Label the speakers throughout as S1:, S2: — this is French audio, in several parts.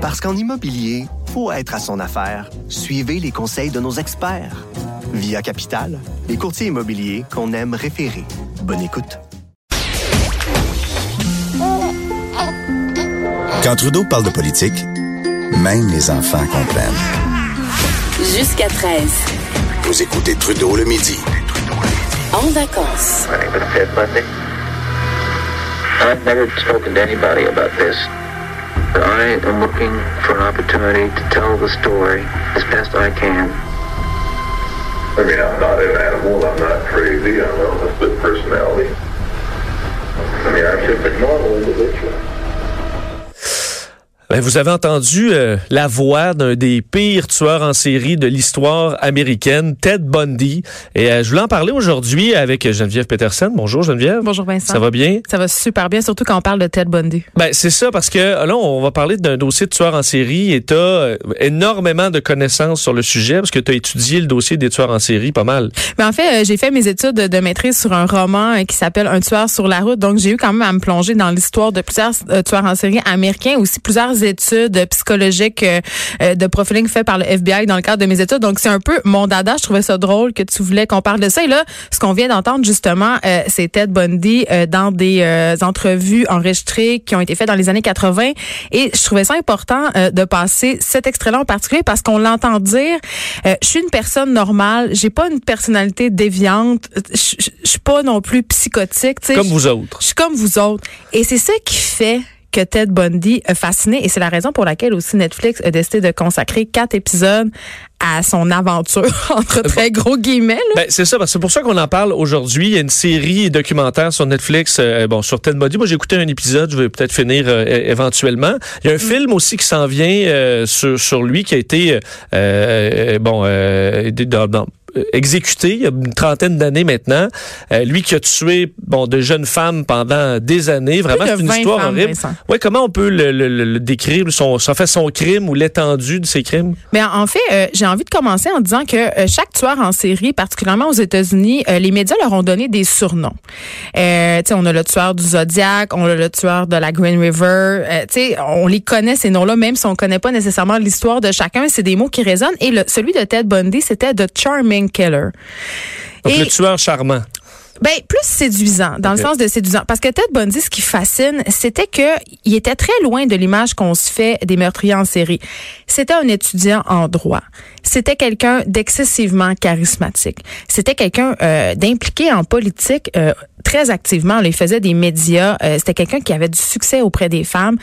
S1: Parce qu'en immobilier, faut être à son affaire. Suivez les conseils de nos experts. Via Capital, les courtiers immobiliers qu'on aime référer. Bonne écoute.
S2: Quand Trudeau parle de politique, même les enfants comprennent.
S3: Jusqu'à 13.
S2: Vous écoutez Trudeau le midi.
S3: En vacances.
S4: I've never spoken to anybody about this. I am looking for an opportunity to tell the story as best I can.
S5: I mean, I'm not an animal. I'm not crazy. I'm a split personality. I mean, I'm just a normal individual.
S6: Ben, vous avez entendu euh, la voix d'un des pires tueurs en série de l'histoire américaine, Ted Bundy. Et euh, je voulais en parler aujourd'hui avec Geneviève Peterson. Bonjour Geneviève.
S7: Bonjour Vincent.
S6: Ça va bien?
S7: Ça va super bien, surtout quand on parle de Ted Bundy.
S6: Ben, c'est ça, parce que là, on va parler d'un dossier de tueur en série et tu as énormément de connaissances sur le sujet parce que tu as étudié le dossier des tueurs en série pas mal.
S7: Mais en fait, euh, j'ai fait mes études de maîtrise sur un roman euh, qui s'appelle Un tueur sur la route. Donc, j'ai eu quand même à me plonger dans l'histoire de plusieurs euh, tueurs en série américains, aussi plusieurs études psychologiques euh, de profiling fait par le FBI dans le cadre de mes études. Donc, c'est un peu mon dada. Je trouvais ça drôle que tu voulais qu'on parle de ça. Et là, ce qu'on vient d'entendre, justement, euh, c'est Ted Bundy euh, dans des euh, entrevues enregistrées qui ont été faites dans les années 80. Et je trouvais ça important euh, de passer cet extrait-là en particulier parce qu'on l'entend dire, euh, je suis une personne normale, j'ai pas une personnalité déviante, je suis pas non plus psychotique.
S6: Comme vous autres.
S7: je suis comme vous autres. Et c'est ça qui fait que Ted Bundy a fasciné et c'est la raison pour laquelle aussi Netflix a décidé de consacrer quatre épisodes à son aventure entre très gros guillemets.
S6: Ben, c'est ça, c'est pour ça qu'on en parle aujourd'hui. Il y a une série documentaire sur Netflix, euh, bon, sur Ted Bundy. Moi, j'ai écouté un épisode, je vais peut-être finir euh, éventuellement. Il y a un film aussi qui s'en vient euh, sur, sur lui qui a été, euh, euh, bon, euh, dans- dans- euh, exécuté il y a une trentaine d'années maintenant. Euh, lui qui a tué bon de jeunes femmes pendant des années. Vraiment, c'est une
S7: 20
S6: histoire
S7: femmes,
S6: horrible.
S7: Vincent.
S6: Ouais, comment on peut le, le- le- le décrire, son, en fait, son crime ou l'étendue de ses crimes?
S7: Mais en fait, euh, j'ai envie de commencer en disant que euh, chaque tueur en série, particulièrement aux États-Unis, euh, les médias leur ont donné des surnoms. Euh, on a le tueur du Zodiac, on a le tueur de la Green River. Euh, on les connaît ces noms-là, même si on connaît pas nécessairement l'histoire de chacun. C'est des mots qui résonnent. Et le, celui de Ted Bundy, c'était The Charming Killer.
S6: Donc,
S7: Et-
S6: le tueur charmant.
S7: Ben plus séduisant, dans le sens de séduisant, parce que Ted Bundy, ce qui fascine, c'était que il était très loin de l'image qu'on se fait des meurtriers en série. C'était un étudiant en droit. C'était quelqu'un d'excessivement charismatique. C'était quelqu'un euh, d'impliqué en politique euh, très activement. Là, il faisait des médias. Euh, c'était quelqu'un qui avait du succès auprès des femmes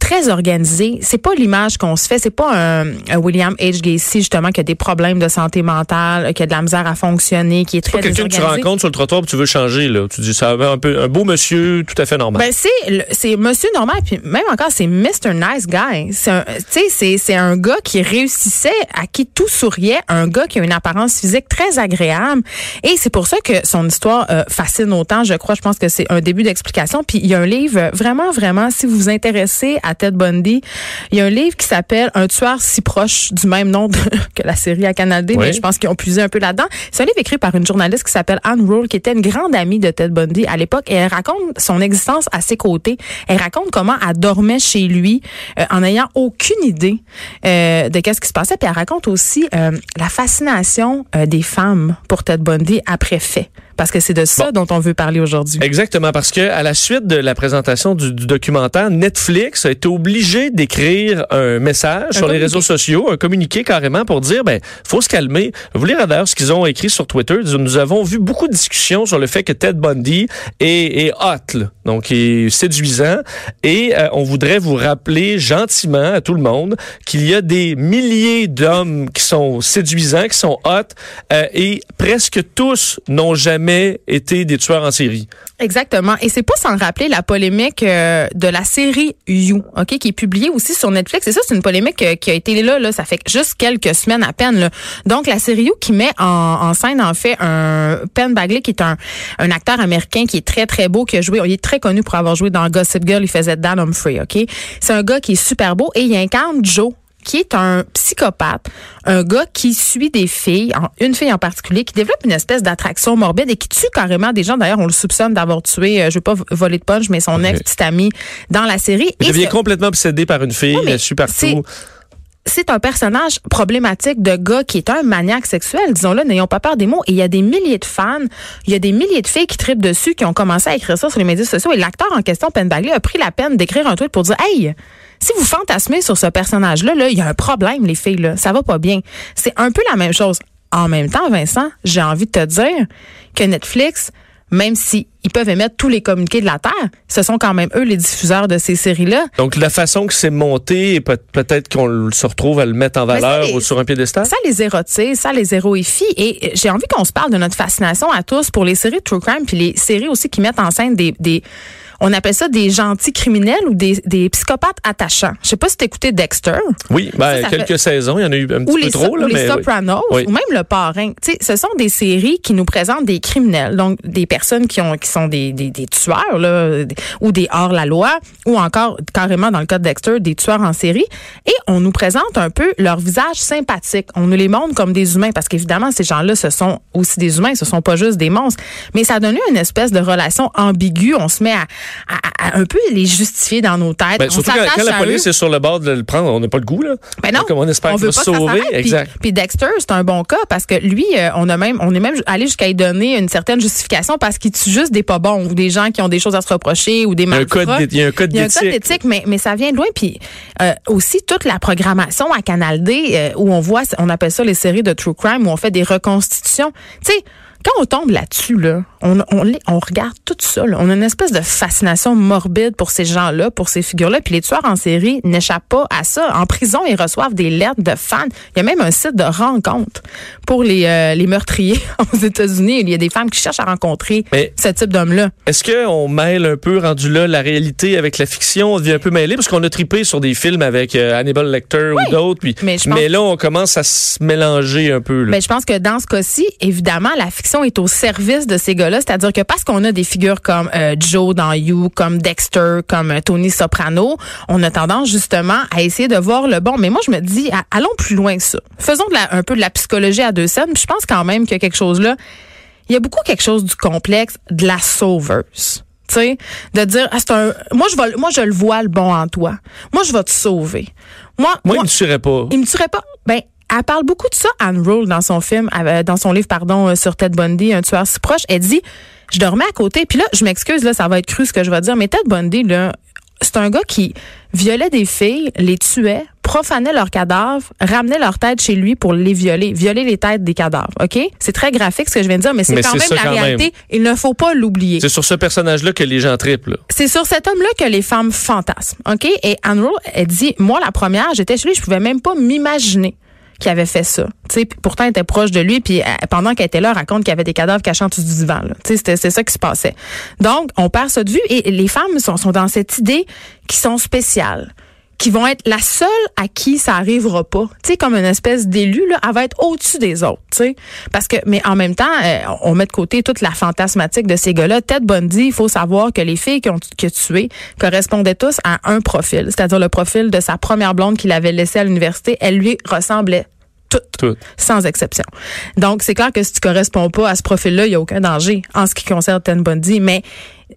S7: très organisé. C'est pas l'image qu'on se fait. C'est pas un, un William H. Gacy, justement, qui a des problèmes de santé mentale, qui a de la misère à fonctionner, qui est très
S6: quelqu'un que tu rencontres sur le trottoir et tu veux changer, là. Tu dis, ça va un peu, un beau monsieur tout à fait normal.
S7: Ben c'est c'est monsieur normal puis même encore c'est Mr Nice Guy. C'est un tu sais c'est c'est un gars qui réussissait à qui tout souriait, un gars qui a une apparence physique très agréable et c'est pour ça que son histoire euh, fascine autant, je crois, je pense que c'est un début d'explication puis il y a un livre vraiment vraiment si vous vous intéressez à Ted Bundy, il y a un livre qui s'appelle Un tueur si proche du même nom de- que la série à Canal D,
S6: Oui.
S7: mais je pense qu'ils ont puisé un peu là-dedans. C'est un livre écrit par une journaliste qui s'appelle Anne Rule, qui était une grande amie de Ted Bundy à l'époque. Et elle raconte son existence à ses côtés. Elle raconte comment elle dormait chez lui euh, en n'ayant aucune idée euh, de qu'est-ce qui se passait. Puis elle raconte aussi euh, la fascination euh, des femmes pour Ted Bundy après fait. Parce que c'est de ça dont on veut parler aujourd'hui.
S6: Exactement, parce que à la suite de la présentation du, du documentaire, Netflix a été obligé d'écrire un message sur les réseaux sociaux, un communiqué carrément pour dire, ben, faut se calmer. Vous lire d'ailleurs ce qu'ils ont écrit sur Twitter. Nous avons vu beaucoup de discussions sur le fait que Ted Bundy est, est hot, là. donc est séduisant, et euh, on voudrait vous rappeler gentiment à tout le monde qu'il y a des milliers d'hommes qui sont séduisants, qui sont hot, euh, et presque tous n'ont jamais été des tueurs en série.
S7: Exactement. Et c'est pas sans rappeler la polémique euh, de la série You, ok, qui est publiée aussi sur Netflix. Et ça, c'est une polémique euh, qui a été là, là, ça fait juste quelques semaines à peine. Là. Donc, la série You qui met en, en scène, en fait, un Penn Bagley, qui est un, un acteur américain qui est très, très beau, qui a joué, il est très connu pour avoir joué dans Gossip Girl, il faisait Dan Humphrey, ok? C'est un gars qui est super beau et il incarne Joe qui est un psychopathe, un gars qui suit des filles, une fille en particulier, qui développe une espèce d'attraction morbide et qui tue carrément des gens. D'ailleurs, on le soupçonne d'avoir tué, euh, je veux pas voler de punch, mais son ex-petite amie dans la série.
S6: Il devient complètement obsédé par une fille, elle suit
S7: c'est-
S6: partout.
S7: c'est un personnage problématique de gars qui est un maniaque sexuel, disons-le, n'ayons pas peur des mots. Et il y a des milliers de fans, il y a des milliers de filles qui tripent dessus, qui ont commencé à écrire ça sur les médias sociaux. Et l'acteur en question, Penn Badgley, a pris la peine d'écrire un tweet pour dire, hey, si vous fantasmez sur ce personnage-là, là, il y a un problème, les filles, là. Ça va pas bien. C'est un peu la même chose. En même temps, Vincent, j'ai envie de te dire que Netflix, même si ils peuvent émettre tous les communiqués de la Terre, ce sont quand même eux les diffuseurs de ces séries-là.
S6: Donc, la façon que c'est monté, peut- peut-être qu'on se retrouve à le mettre en valeur
S7: les-
S6: ou sur un piédestal?
S7: Ça les érotise, ça les héroïfie. Et j'ai envie qu'on se parle de notre fascination à tous pour les séries de true crime, puis les séries aussi qui mettent en scène des, des on appelle ça des gentils criminels ou des, des psychopathes attachants. Je sais pas si t'écoutais Dexter.
S6: Oui, ben,
S7: Ça, ça
S6: quelques
S7: fait-
S6: saisons, il y en a eu un petit
S7: Ou
S6: peu
S7: les,
S6: trop. là,
S7: ou les
S6: mais.
S7: Sopranos,
S6: Oui.
S7: ou même Le Parrain. Tu sais, ce sont des séries qui nous présentent des criminels, donc des personnes qui ont qui sont des, des, des tueurs là, des- ou des hors-la-loi, ou encore carrément dans le cas de Dexter, des tueurs en série. Et on nous présente un peu leur visage sympathique. On nous les montre comme des humains, parce qu'évidemment, ces gens-là, ce sont aussi des humains, ce sont pas juste des monstres. Mais ça donne une espèce de relation ambiguë. On se met à, à- à un peu les justifier dans nos têtes.
S6: Ben,
S7: on
S6: surtout quand, la
S7: eux.
S6: police est sur le bord de le prendre, on n'a pas le goût, là.
S7: Ben non,
S6: Donc, on espère
S7: veut
S6: se
S7: pas que ça
S6: sauver.
S7: Puis-
S6: Exact.
S7: Puis, Dexter, c'est un bon cas parce que lui, euh, on a même, on est même allé jusqu'à lui donner une certaine justification parce qu'il tue juste des pas bons ou des gens qui ont des choses à se reprocher ou des malfrats.
S6: il y a un code d'éthique.
S7: d'éthique, mais, mais ça vient de loin. Puis euh, aussi toute la programmation à Canal D euh, où on voit, on appelle ça les séries de true crime où on fait des reconstitutions. Tu sais. Quand on tombe là-dessus, là, on, on, les- on regarde tout ça. là. On a une espèce de fascination morbide pour ces gens-là, pour ces figures-là. Puis les tueurs en série n'échappent pas à ça. En prison, ils reçoivent des lettres de fans. Il y a même un site de rencontre pour les, euh, les meurtriers aux États-Unis. Il y a des femmes qui cherchent à rencontrer
S6: Mais-
S7: ce type d'homme-là.
S6: Est-ce qu'on mêle un peu, rendu là, la réalité avec la fiction? On devient un peu mêlé parce qu'on a tripé sur des films avec euh, Hannibal Lecter ou d'autres. Puis,
S7: mais
S6: là, on commence à se mélanger un peu. là.
S7: Ben, je pense que dans ce cas-ci, évidemment, la fiction est au service de ces gars-là. C'est-à-dire que parce qu'on a des figures comme euh, Joe dans You, comme Dexter, comme euh, Tony Soprano, on a tendance justement à essayer de voir le bon. Mais moi, je me dis, à- allons plus loin que ça. Faisons de la- un peu de la psychologie à deux scènes. Puis Je pense quand même qu'il y a quelque chose là. Il y a beaucoup quelque chose du complexe de la sauveuse. Tu sais, de dire, ah, c'est un, moi, je vais, moi, je le vois, le bon en toi. Moi, je vais te sauver. Moi,
S6: Moi, il me tuerait pas.
S7: il me tuerait pas. Ben, elle parle beaucoup de ça, Anne Rule, dans son film, euh, dans son livre, pardon, euh, sur Ted Bundy, un tueur si proche. Elle dit, je dormais à côté, puis là, je m'excuse, là, ça va être cru ce que je vais dire, mais Ted Bundy, là, c'est un gars qui violait des filles, les tuait, profanait leurs cadavres, ramenait leur tête chez lui pour les violer, violer les têtes des cadavres, OK? C'est très graphique ce que je viens de dire, mais c'est quand même la
S6: quand même.
S7: réalité. Il ne faut pas l'oublier.
S6: C'est sur ce personnage-là que les gens triplent.
S7: C'est sur cet homme-là que les femmes fantasment. OK? Et Anne Rule, elle dit, moi, la première, j'étais chez lui, je pouvais même pas m'imaginer qu'il avait fait ça. Tu sais, puis pourtant, elle était proche de lui, puis euh, pendant qu'elle était là, elle raconte qu'il y avait des cadavres cachés en dessous du divan. c'était- c'est ça qui se passait. Donc, on perd ça de vue et les femmes sont, sont dans cette idée qui sont spéciales qui vont être la seule à qui ça arrivera pas. Tu sais, comme une espèce d'élu, là, elle va être au-dessus des autres, tu. Parce que, mais en même temps, euh, on met de côté toute la fantasmatique de ces gars-là. Ted Bundy, il faut savoir que les filles qui ont qui a tué correspondaient tous à un profil, c'est-à-dire le profil de sa première blonde qu'il avait laissée à l'université. Elle lui ressemblait toutes sans exception. Donc, c'est clair que si tu corresponds pas à ce profil-là, il n'y a aucun danger en ce qui concerne Ted Bundy. Mais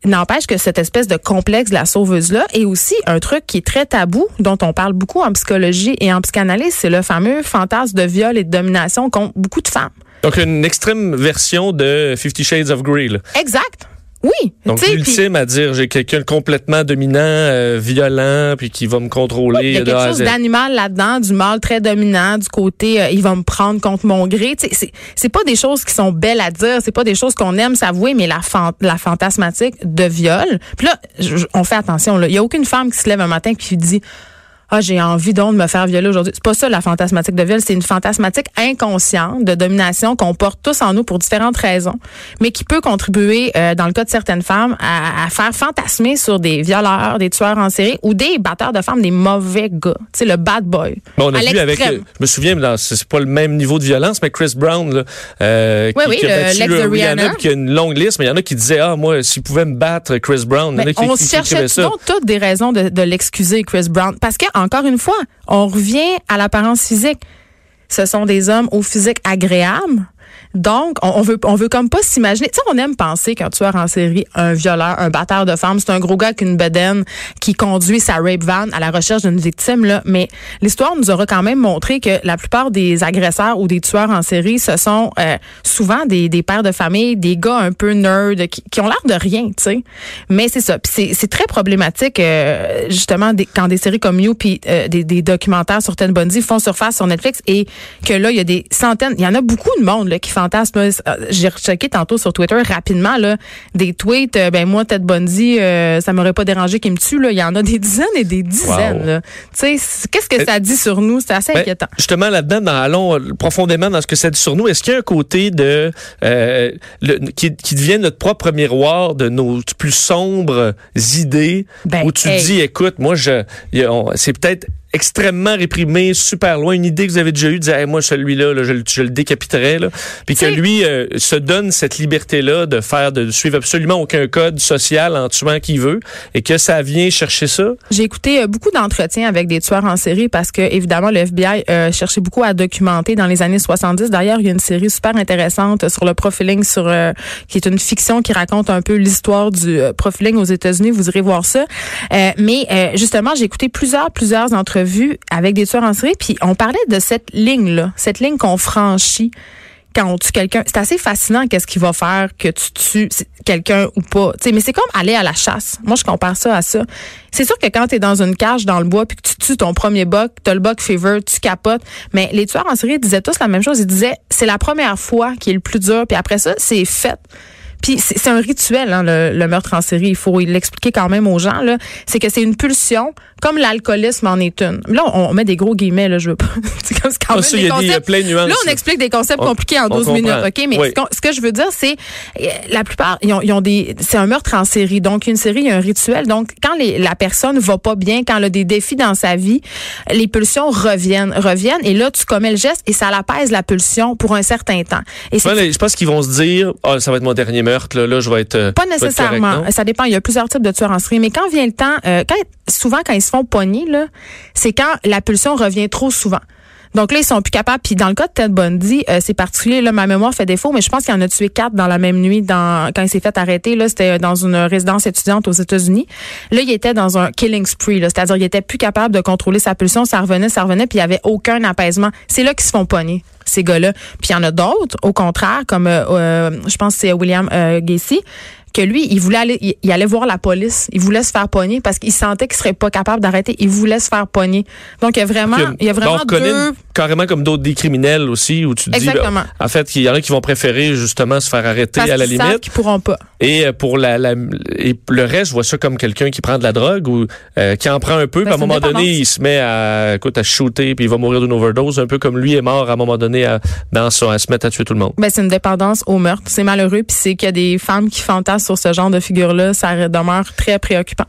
S7: n'empêche que cette espèce de complexe de la sauveuse-là est aussi un truc qui est très tabou, dont on parle beaucoup en psychologie et en psychanalyse, c'est le fameux fantasme de viol et de domination qu'ont beaucoup de femmes.
S6: Donc, une extrême version de Fifty Shades of Grey. là.
S7: Exact. Oui.
S6: Donc, l'ultime à dire, j'ai quelqu'un complètement dominant, euh, violent, puis qui va me contrôler.
S7: Il y a quelque chose d'animal là-dedans, du mâle très dominant, du côté euh, il va me prendre contre mon gré. C'est c'est pas des choses qui sont belles à dire, c'est pas des choses qu'on aime s'avouer, mais la fan- la fantasmatique de viol. Puis là, on fait attention. là. Il y a aucune femme qui se lève un matin qui dit ah, j'ai envie donc de me faire violer aujourd'hui. C'est pas ça la fantasmatique de viol, c'est une fantasmatique inconsciente de domination qu'on porte tous en nous pour différentes raisons, mais qui peut contribuer, euh, dans le cas de certaines femmes, à, à faire fantasmer sur des violeurs, des tueurs en série ou des batteurs de femmes, des mauvais gars. Tu sais, le bad boy.
S6: Bon, on a vu avec, euh, je me souviens, c'est pas le même niveau de violence, mais Chris Brown, là, euh,
S7: Oui,
S6: qui,
S7: oui,
S6: qui a
S7: le-
S6: battu euh,
S7: Rihanna.
S6: qui a une longue liste, mais il y en a qui disaient, ah, moi, s'il pouvait me battre Chris Brown, il y en a qui,
S7: on
S6: qui- qui
S7: cherchait toutes des raisons de, de l'excuser, Chris Brown. Parce qu'en encore une fois, on revient à l'apparence physique. Ce sont des hommes au physique agréable. Donc, on, on veut, on veut comme pas s'imaginer. Tu sais, on aime penser qu'un tueur en série, un violeur, un batteur de femmes, c'est un gros gars avec une bedaine qui conduit sa rape van à la recherche d'une victime, là. Mais l'histoire nous aura quand même montré que la plupart des agresseurs ou des tueurs en série, ce sont euh, souvent des, des pères de famille, des gars un peu nerds qui, qui ont l'air de rien, tu sais. Mais c'est ça. Puis c'est, très problématique, euh, justement, des, quand des séries comme You puis euh, des, des documentaires sur Ted Bundy font surface sur Netflix et que là, il y a des centaines, il y en a beaucoup de monde là, qui fantasme. Euh, J'ai rechecké tantôt sur Twitter rapidement là, des tweets. euh, ben moi, Ted Bundy, euh, ça m'aurait pas dérangé qu'il me tue. Là. Il y en a des dizaines et des dizaines.
S6: Wow.
S7: qu'est-ce que ça dit sur nous? C'est assez
S6: Ben,
S7: inquiétant.
S6: justement, là-dedans, dans- allons euh, profondément dans ce que ça dit sur nous. Est-ce qu'il y a un côté de euh, le- qui, qui devient notre propre miroir de nos plus sombres idées
S7: Ben,
S6: où tu
S7: hey.
S6: dis, écoute, moi, je, c'est peut-être extrêmement réprimé, super loin, une idée que vous avez déjà eue, de dire, Hey, moi, celui-là, là, je, le- je le décapiterais, là. Puis que lui euh, se donne cette liberté-là de faire, de suivre absolument aucun code social en tuant qui veut, et que ça vient chercher ça.
S7: J'ai écouté euh, beaucoup d'entretiens avec des tueurs en série parce que, évidemment, le FBI euh, cherchait beaucoup à documenter dans les années 70. D'ailleurs, il y a une série super intéressante sur le profiling, sur euh, qui est une fiction qui raconte un peu l'histoire du profiling aux États-Unis. Vous irez voir ça. Euh, mais euh, justement, j'ai écouté plusieurs, plusieurs avec des tueurs en série, puis on parlait de cette ligne-là, cette ligne qu'on franchit quand on tue quelqu'un, c'est assez fascinant qu'est-ce qu'il va faire que tu tues quelqu'un ou pas. Mais c'est comme aller à la chasse. Moi, je compare ça à ça. C'est sûr que quand tu es dans une cage dans le bois puis que tu tues ton premier buck, tu as le buck fever, tu capotes, mais les tueurs en série disaient tous la même chose. Ils disaient c'est la première fois qui est le plus dur puis après ça, c'est fait. Puis c'est un rituel, hein, le, le meurtre en série. Il faut l'expliquer quand même aux gens. là. C'est que c'est une pulsion, comme l'alcoolisme en est une. Là, on, on met des gros guillemets. Là, je veux pas. c'est comme c'est quand même
S6: ça,
S7: des
S6: y a des-
S7: concepts-
S6: plein de nuances,
S7: Là, on explique des concepts
S6: On-
S7: compliqués en
S6: on
S7: 12
S6: comprend.
S7: minutes, ok? Mais
S6: Oui.
S7: ce, que je veux dire, c'est euh, la plupart, ils ont, ils ont des, c'est un meurtre en série. Donc une série, il y a un rituel. Donc quand les, la personne va pas bien, quand elle a des défis dans sa vie, les pulsions reviennent, reviennent, et là tu commets le geste et ça l'apaise la pulsion pour un certain temps. Et
S6: je pense qu'ils vont se dire, ah, ça va être mon dernier meurtre, là, là je vais être.
S7: pas nécessairement.
S6: correct,
S7: ça dépend. Il y a plusieurs types de tueurs en série. Mais quand vient le temps, euh, quand, souvent quand ils se font pogner, là, c'est quand la pulsion revient trop souvent. Donc là, ils sont plus capables. Puis dans le cas de Ted Bundy, euh, c'est particulier. Là, ma mémoire fait défaut, mais je pense qu'il en a tué quatre dans la même nuit quand il s'est fait arrêter. Là, c'était dans une résidence étudiante aux États-Unis. Là, il était dans un killing spree. C'est-à-dire, il était plus capable de contrôler sa pulsion. Ça revenait, ça revenait, puis il y avait aucun apaisement. C'est là qu'ils se font pogner ces gars-là. Puis il y en a d'autres, au contraire, comme euh, euh, je pense que c'est William euh, Gacy que lui, il voulait aller, il, il allait voir la police. Il voulait se faire pogner parce qu'il sentait qu'il serait pas capable d'arrêter. Il voulait se faire pogner. Donc, il y a vraiment, il y a vraiment deux.
S6: Carrément comme d'autres des criminels aussi où tu te dis ben, en fait il y en a qui vont préférer justement se faire arrêter
S7: Parce
S6: à la limite
S7: qu'ils pourront pas.
S6: et euh, pour la, la- et le reste je vois ça comme quelqu'un qui prend de la drogue ou euh, qui en prend un peu
S7: Ben,
S6: puis à un moment donné il se met à écoute à shooter puis il va mourir d'une overdose un peu comme lui est mort à un moment donné à, dans son, à se mettre à tuer tout le monde.
S7: Ben, c'est une dépendance au meurtre. C'est malheureux. Puis c'est qu'il y a des femmes qui fantasment sur ce genre de figure-là. Ça demeure très préoccupant.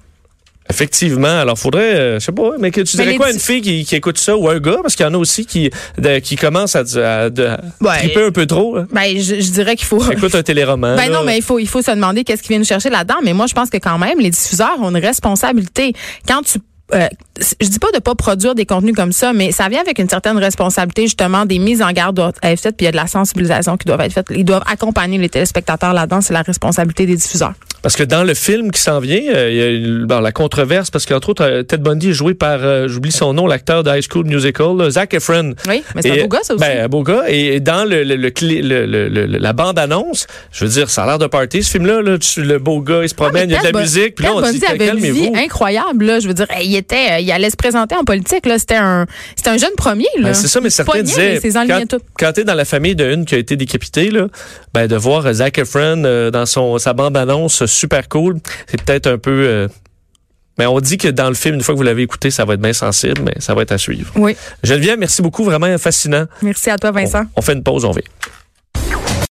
S6: Effectivement, alors faudrait, euh, je sais pas, mais que tu dirais quoi à une fille qui, qui écoute ça ou un gars, parce qu'il y en a aussi qui, de- qui commencent à, à, à
S7: Ouais.
S6: triper un peu trop. là.
S7: Ben, je, je dirais qu'il faut.
S6: Écoute un téléroman.
S7: Ben
S6: là.
S7: non, mais il faut, il faut se demander qu'est-ce qui vient nous chercher là-dedans. Mais moi, je pense que quand même, les diffuseurs ont une responsabilité. Quand tu euh, je dis pas de pas produire des contenus comme ça, mais ça vient avec une certaine responsabilité, justement, des mises en garde doivent être faites, puis il y a de la sensibilisation qui doit être faite. Ils doivent accompagner les téléspectateurs là-dedans. C'est la responsabilité des diffuseurs.
S6: Parce que dans le film qui s'en vient, euh, il y a une- bon, la controverse, parce qu'entre autres, euh, Ted Bundy est joué par, euh, j'oublie son nom, l'acteur de High School Musical, là, Zac Efron.
S7: Oui, mais c'est un beau gars, ça aussi.
S6: Ben, un beau gars. Et dans le, la bande-annonce, je veux dire, ça a l'air de party, ce film-là. Là, le beau gars, il se
S7: Ah,
S6: promène, il y a de la musique. Puis là, on
S7: Bundy
S6: dit,
S7: avait une vie incroyable. Là. Je veux dire, il était, euh, il allait se présenter en politique. Là. C'était un, c'était un jeune premier.
S6: Ben, c'est ça, mais certains disaient,
S7: mais
S6: quand, quand t'es dans la famille d'une qui a été décapitée, là, ben, de voir euh, Zac Efron euh, dans son, sa bande-annonce euh, super cool, c'est peut-être un peu... euh, mais on dit que dans le film, une fois que vous l'avez écouté, ça va être bien sensible, mais ça va être à suivre.
S7: Oui.
S6: Geneviève, merci beaucoup, vraiment fascinant.
S7: Merci à toi, Vincent.
S6: On, on fait une pause, on vient.